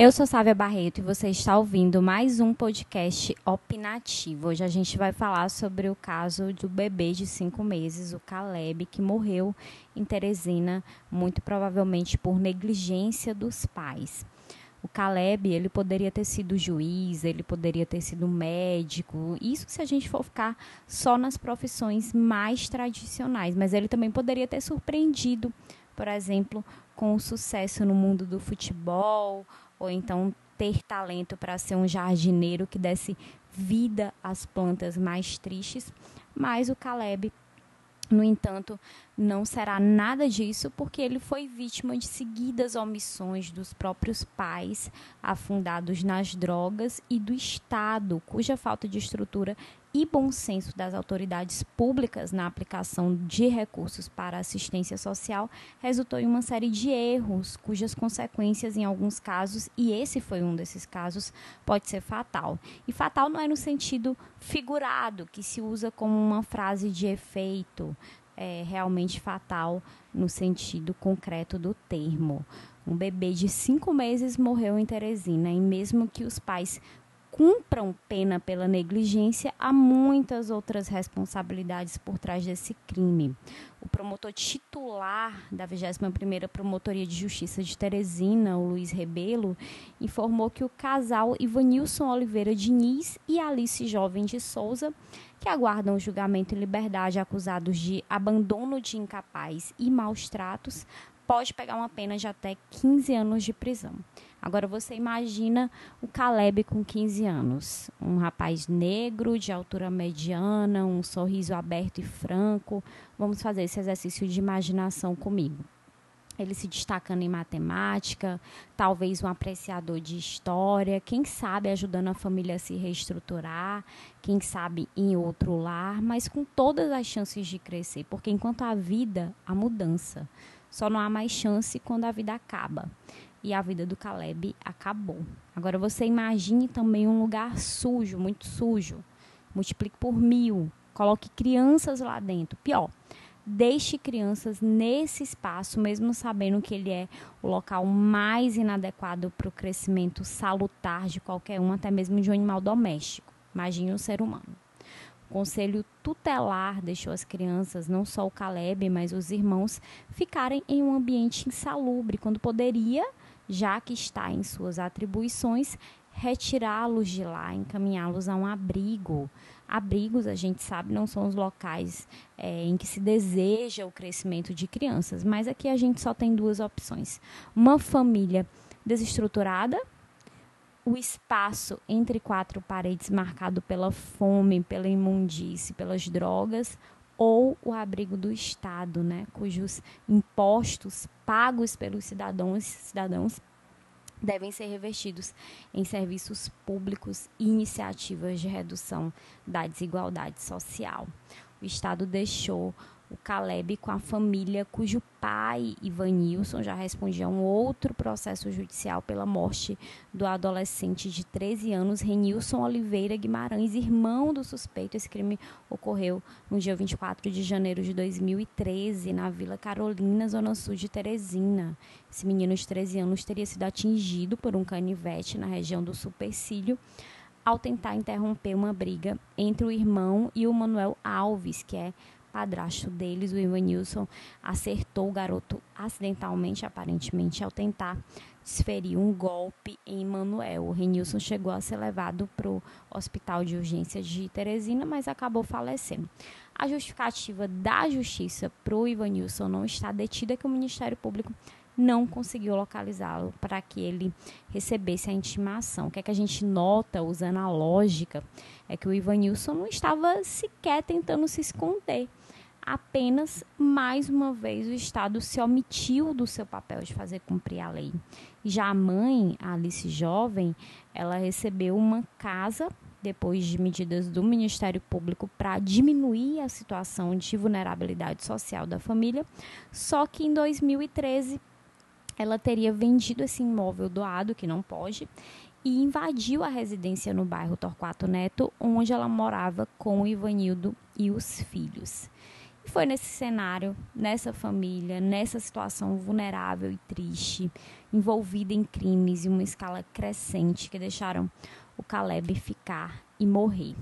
Eu sou Sávia Barreto e você está ouvindo mais um podcast opinativo. Hoje a gente vai falar sobre o caso do bebê de cinco meses, o Caleb, que morreu em Teresina, muito provavelmente por negligência dos pais. O Caleb, ele poderia ter sido juiz, ele poderia ter sido médico, isso se a gente for ficar só nas profissões mais tradicionais, mas ele também poderia ter surpreendido, por exemplo, com o sucesso no mundo do futebol ou então ter talento para ser um jardineiro que desse vida às plantas mais tristes, mas o Caleb no entanto, não será nada disso porque ele foi vítima de seguidas omissões dos próprios pais, afundados nas drogas, e do Estado, cuja falta de estrutura e bom senso das autoridades públicas na aplicação de recursos para assistência social resultou em uma série de erros, cujas consequências, em alguns casos, e esse foi um desses casos, pode ser fatal. E fatal não é no sentido figurado, que se usa como uma frase de efeito, é realmente fatal no sentido concreto do termo. Um bebê de cinco meses morreu em Teresina, e mesmo que os pais cumpram pena pela negligência, há muitas outras responsabilidades por trás desse crime. O promotor titular da 21ª Promotoria de Justiça de Teresina, o Luiz Rebelo, informou que o casal Ivanilson Oliveira Diniz e Alice Jovem de Souza, que aguardam julgamento em liberdade acusados de abandono de incapaz e maus tratos, pode pegar uma pena de até 15 anos de prisão. Agora você imagina o Caleb com 15 anos, um rapaz negro, de altura mediana, um sorriso aberto e franco. Vamos fazer esse exercício de imaginação comigo. Ele se destacando em matemática, talvez um apreciador de história, quem sabe ajudando a família a se reestruturar, quem sabe em outro lar, mas com todas as chances de crescer, porque enquanto a vida, a mudança. Só não há mais chance quando a vida acaba. E a vida do Caleb acabou. Agora você imagine também um lugar sujo, muito sujo. Multiplique por mil. Coloque crianças lá dentro. Pior, deixe crianças nesse espaço, mesmo sabendo que ele é o local mais inadequado para o crescimento salutar de qualquer um, até mesmo de um animal doméstico. Imagine um ser humano. O conselho tutelar deixou as crianças, não só o Caleb, mas os irmãos, ficarem em um ambiente insalubre, quando poderia, já que está em suas atribuições, retirá-los de lá, encaminhá-los a um abrigo. Abrigos, a gente sabe, não são os locais é, em que se deseja o crescimento de crianças, mas aqui a gente só tem duas opções: uma família desestruturada, o espaço entre quatro paredes marcado pela fome, pela imundície, pelas drogas, ou o abrigo do Estado, né, cujos impostos pagos pelos cidadãos, cidadãos devem ser revestidos em serviços públicos e iniciativas de redução da desigualdade social. O Estado deixou o Caleb com a família cujo pai, Ivanilson, já respondia a um outro processo judicial pela morte do adolescente de 13 anos, Renilson Oliveira Guimarães, irmão do suspeito. Esse crime ocorreu no dia 24 de janeiro de 2013, na Vila Carolina, zona sul de Teresina. Esse menino de 13 anos teria sido atingido por um canivete na região do supercílio ao tentar interromper uma briga entre o irmão e o Manuel Alves, que é padrasto deles, o Ivanilson, acertou o garoto acidentalmente, aparentemente, ao tentar desferir um golpe em Manuel. O Renilson chegou a ser levado para o hospital de urgência de Teresina, mas acabou falecendo. A justificativa da justiça para o Ivanilson não estar detida que o Ministério Público não conseguiu localizá-lo para que ele recebesse a intimação. O que é que a gente nota, usando a lógica, é que o Ivanilson não estava sequer tentando se esconder apenas mais uma vez o Estado se omitiu do seu papel de fazer cumprir a lei. Já a mãe, a Alice Jovem, ela recebeu uma casa depois de medidas do Ministério Público para diminuir a situação de vulnerabilidade social da família, só que em 2013 ela teria vendido esse imóvel doado, que não pode, e invadiu a residência no bairro Torquato Neto, onde ela morava com o Ivanildo e os filhos foi nesse cenário, nessa família, nessa situação vulnerável e triste, envolvida em crimes em uma escala crescente que deixaram o Caleb ficar e morrer.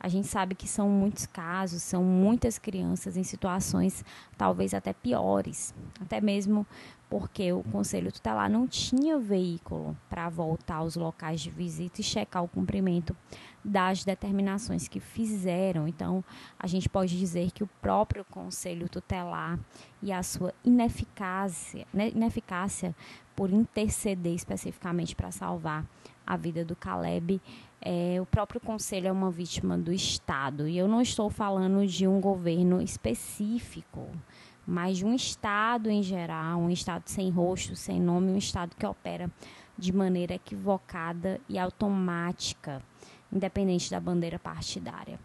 A gente sabe que são muitos casos, são muitas crianças em situações talvez até piores, até mesmo porque o Conselho Tutelar não tinha veículo para voltar aos locais de visita e checar o cumprimento das determinações que fizeram. Então, a gente pode dizer que o próprio Conselho Tutelar e a sua ineficácia, né, ineficácia por interceder especificamente para salvar a vida do Caleb é, o próprio conselho é uma vítima do Estado. E eu não estou falando de um governo específico, mas de um Estado em geral, um Estado sem rosto, sem nome, um Estado que opera de maneira equivocada e automática, independente da bandeira partidária.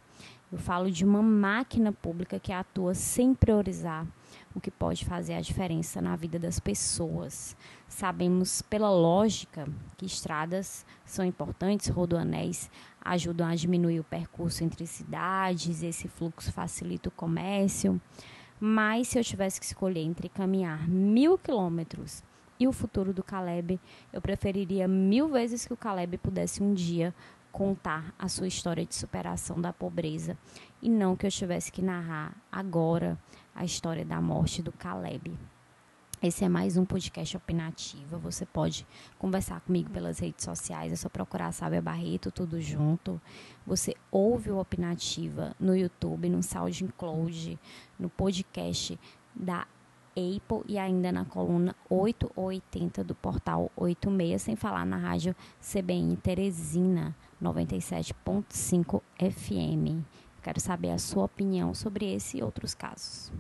Eu falo de uma máquina pública que atua sem priorizar o que pode fazer a diferença na vida das pessoas. Sabemos pela lógica que estradas são importantes, rodoanéis ajudam a diminuir o percurso entre cidades, esse fluxo facilita o comércio. Mas se eu tivesse que escolher entre caminhar mil quilômetros e o futuro do Caleb, eu preferiria mil vezes que o Caleb pudesse um dia contar a sua história de superação da pobreza e não que eu tivesse que narrar agora a história da morte do Caleb. Esse é mais um podcast opinativo. Você pode conversar comigo pelas redes sociais. É só procurar Sábia Barreto, tudo junto. Você ouve o Opinativa no YouTube, no SoundCloud, no podcast da Apple e ainda na coluna 880 do portal 86, sem falar na rádio CBN Teresina 97.5 FM. Quero saber a sua opinião sobre esse e outros casos.